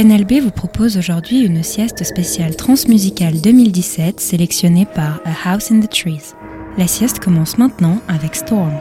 Canal B vous propose aujourd'hui une sieste spéciale transmusicale 2017 sélectionnée par A House in the Trees. La sieste commence maintenant avec Storm.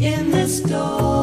in the store.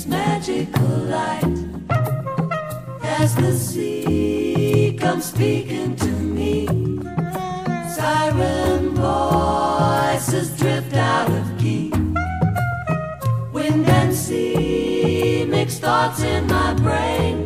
its magical light as the sea comes speaking to me. Siren voices drift out of key. Wind and sea mix thoughts in my brain.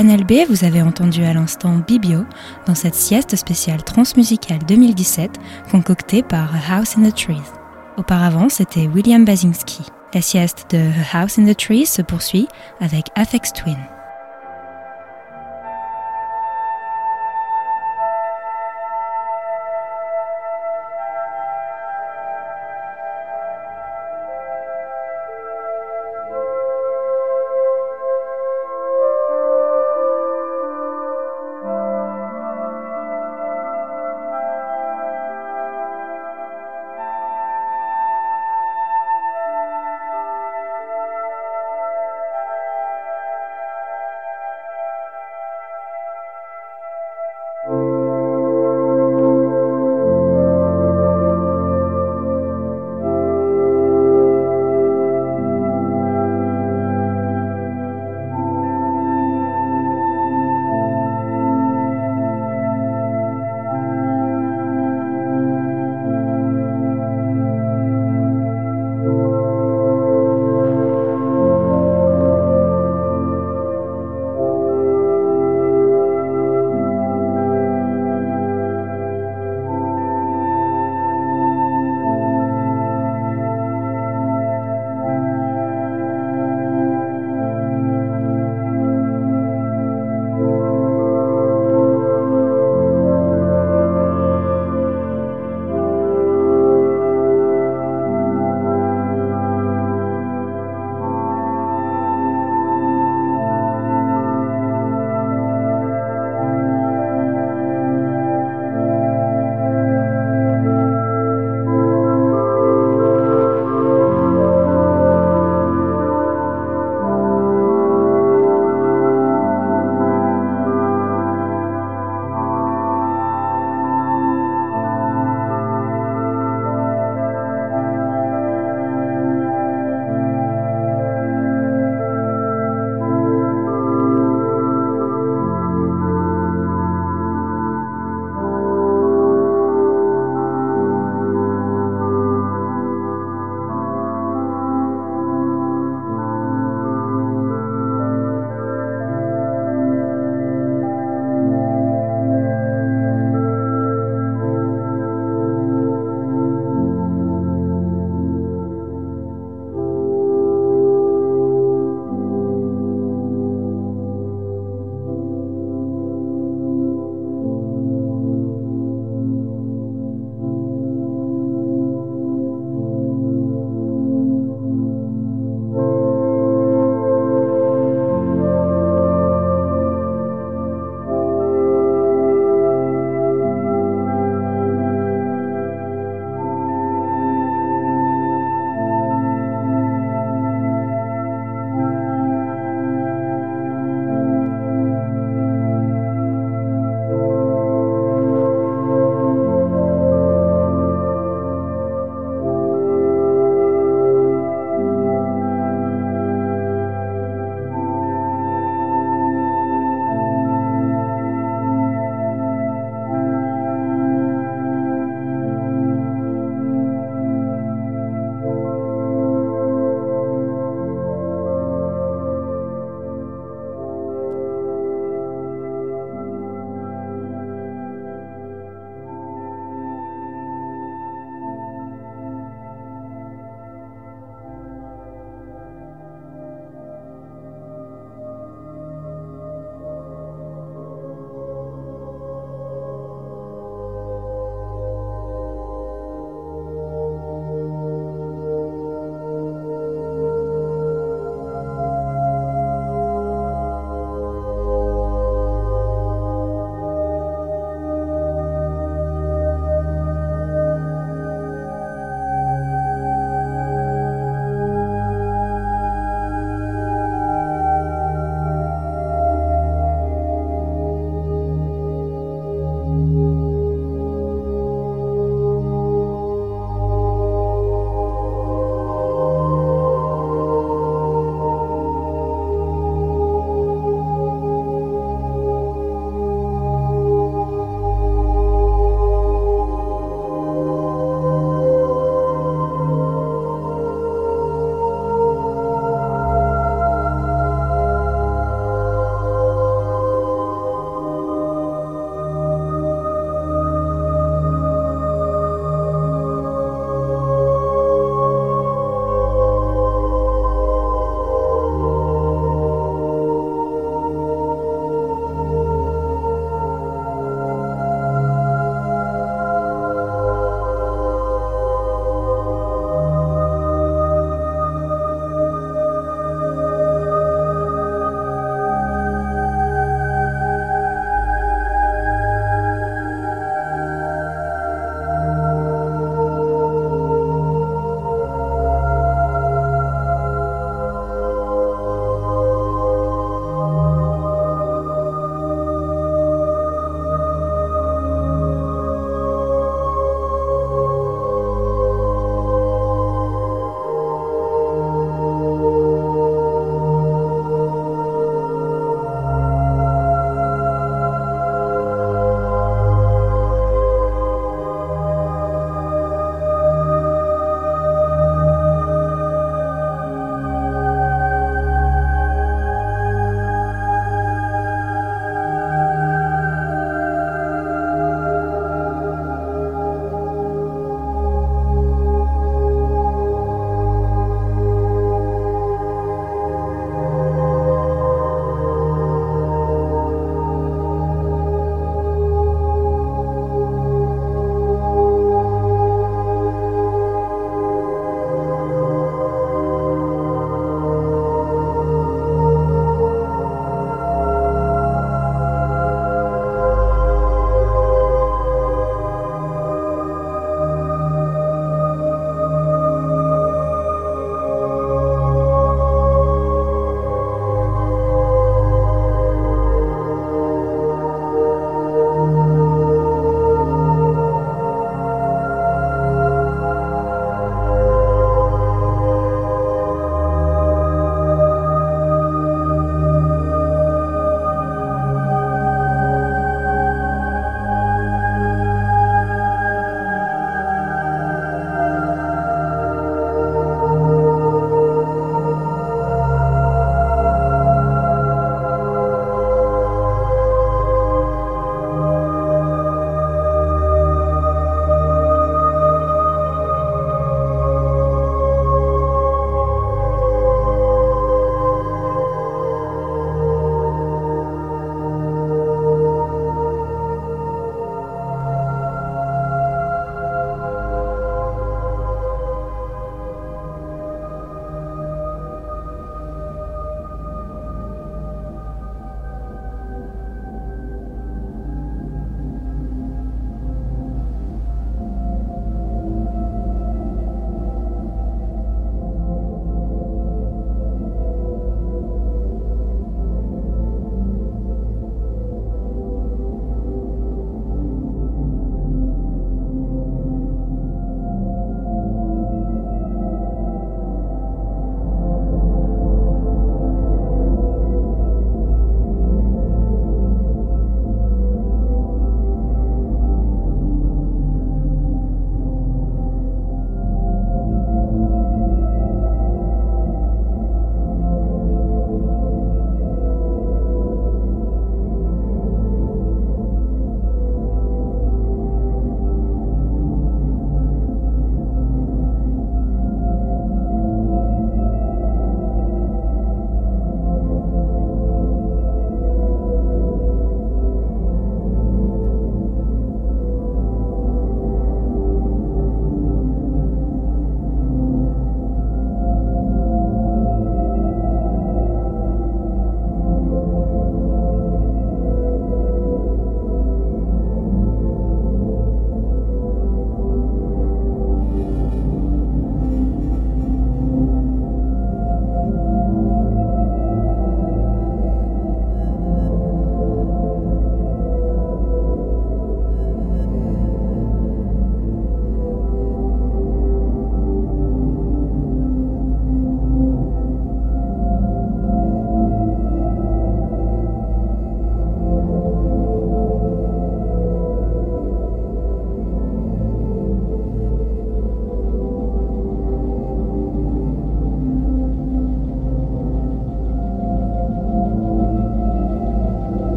Canal vous avez entendu à l'instant Bibio dans cette sieste spéciale transmusicale 2017 concoctée par A House in the Trees. Auparavant, c'était William Basinski. La sieste de A House in the Trees se poursuit avec Afex Twin.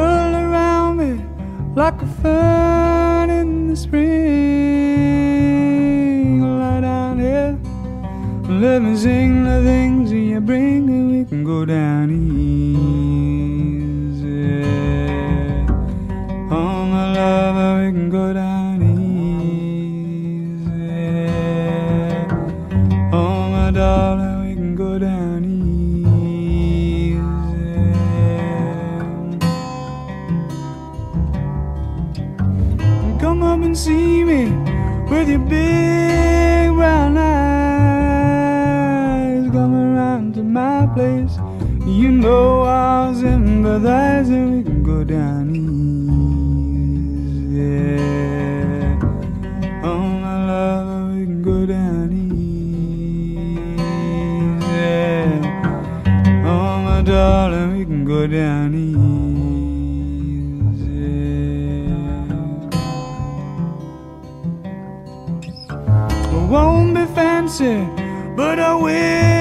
whirl around me like a fern in the spring. Lie down here, let me sing the things that you bring, and we can go down east. And see me with your big brown eyes. Come around to my place. You know I'll sympathize and we can go down easy. Oh, my love, we can go down easy. Oh, my darling, we can go down easy. Fancy, but I will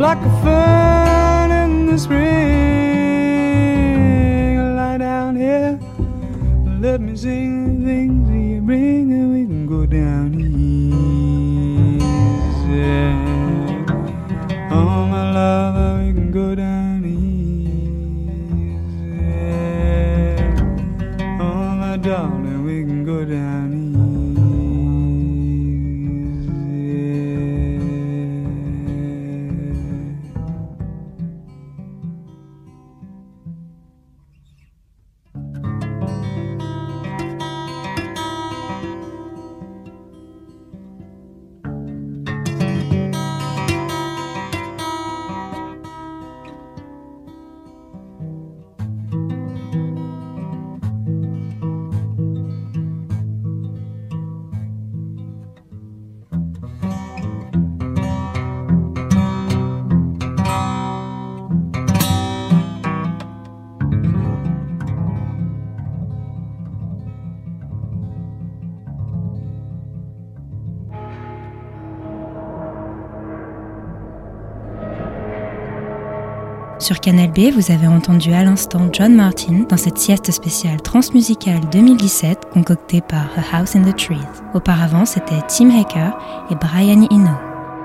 like a fern in the spring. Lie down here, let me sing the things that you bring, and we can go down easy. Oh, my love, Sur Canal B, vous avez entendu à l'instant John Martin dans cette sieste spéciale transmusicale 2017 concoctée par A House in the Trees. Auparavant, c'était Tim Hacker et Brian Eno.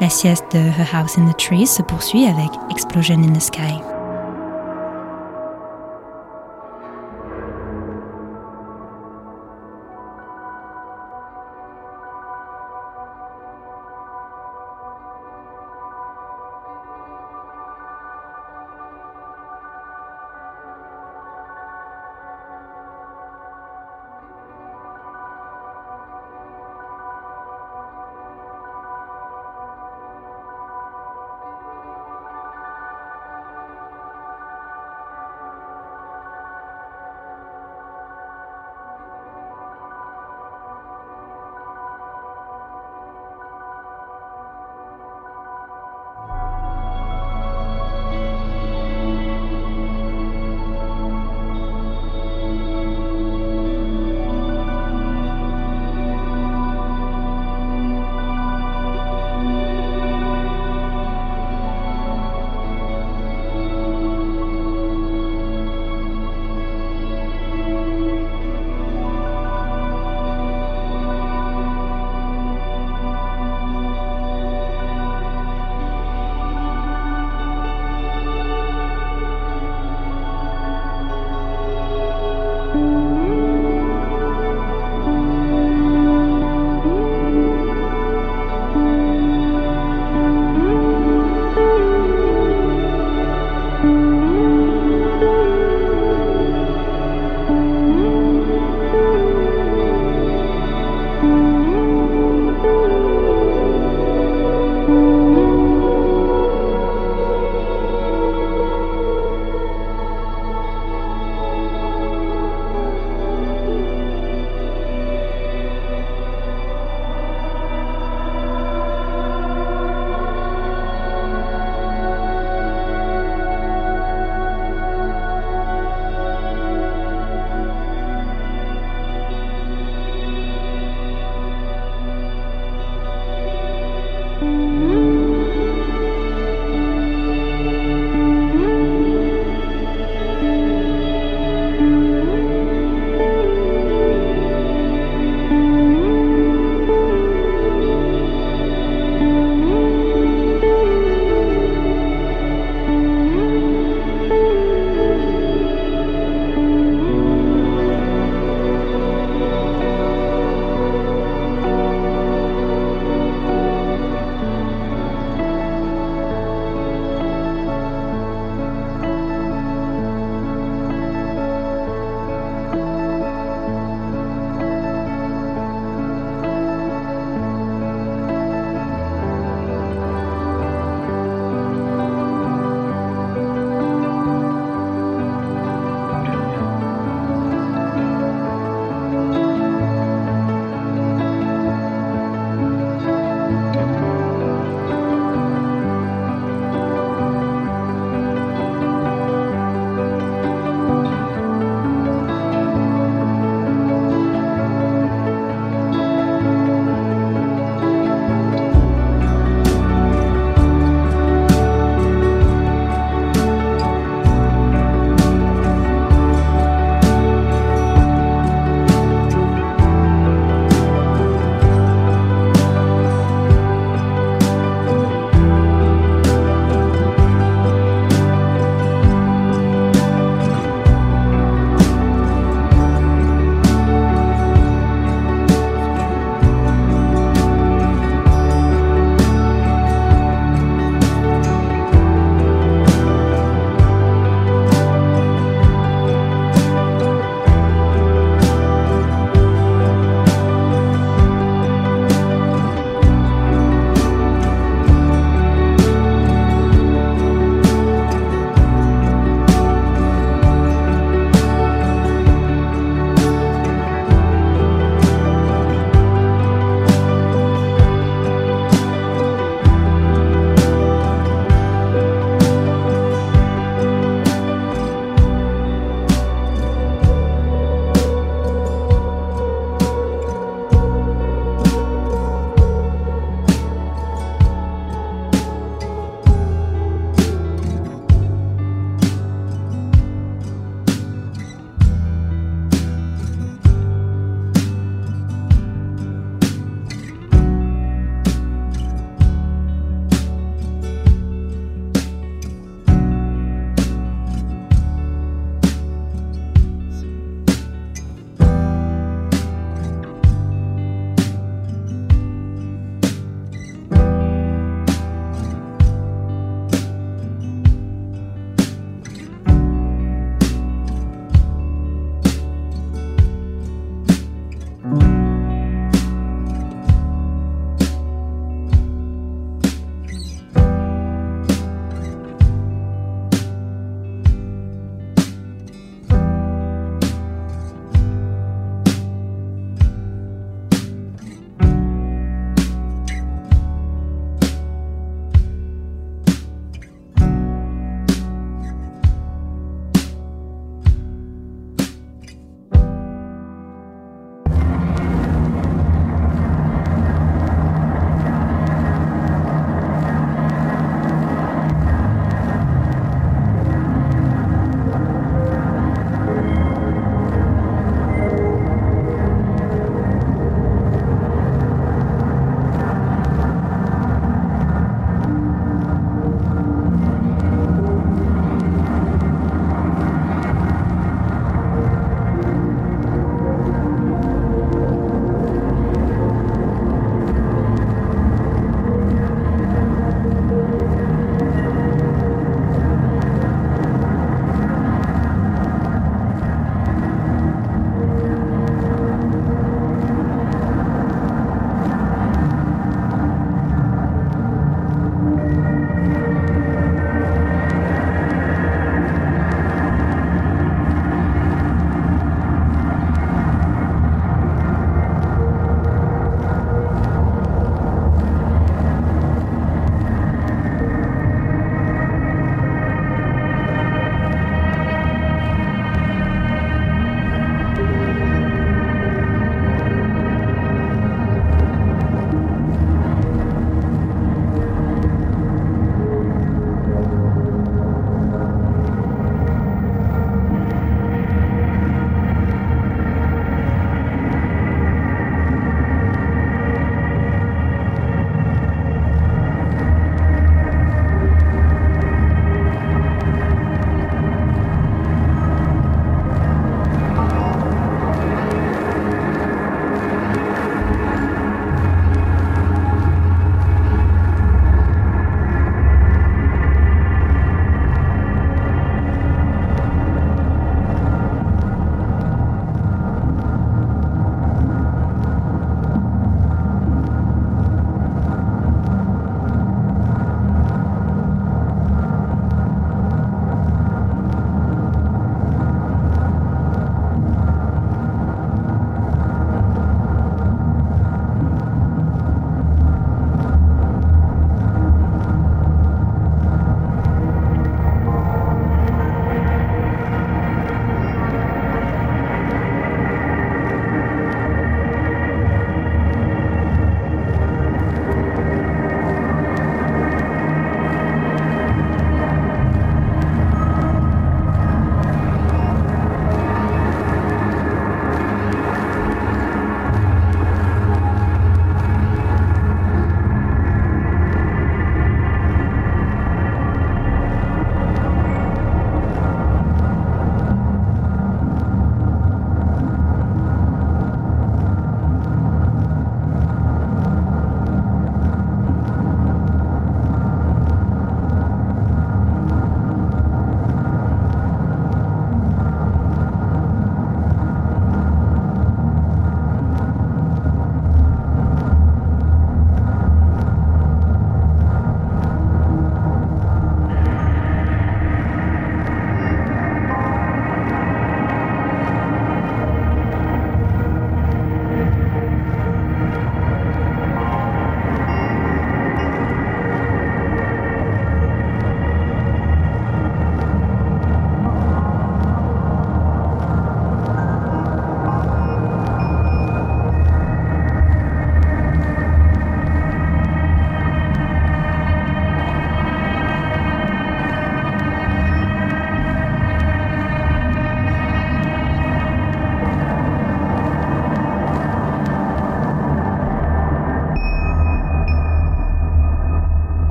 La sieste de A House in the Trees se poursuit avec Explosion in the Sky.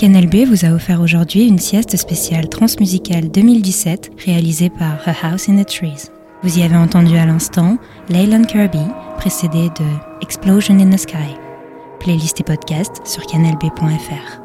Canal B vous a offert aujourd'hui une sieste spéciale transmusicale 2017 réalisée par A House in the Trees. Vous y avez entendu à l'instant Leyland Kirby, précédé de Explosion in the Sky. Playlist et podcast sur canalb.fr.